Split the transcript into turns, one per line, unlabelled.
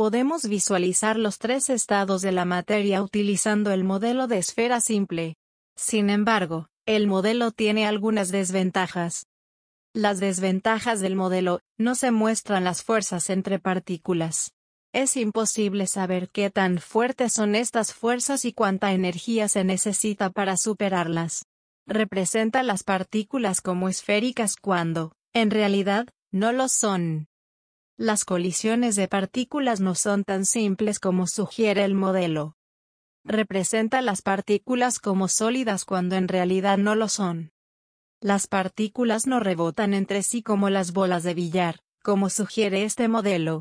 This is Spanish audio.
Podemos visualizar los tres estados de la materia utilizando el modelo de esfera simple. Sin embargo, el modelo tiene algunas desventajas. Las desventajas del modelo, no se muestran las fuerzas entre partículas. Es imposible saber qué tan fuertes son estas fuerzas y cuánta energía se necesita para superarlas. Representa las partículas como esféricas cuando, en realidad, no lo son. Las colisiones de partículas no son tan simples como sugiere el modelo. Representa las partículas como sólidas cuando en realidad no lo son. Las partículas no rebotan entre sí como las bolas de billar, como sugiere este modelo,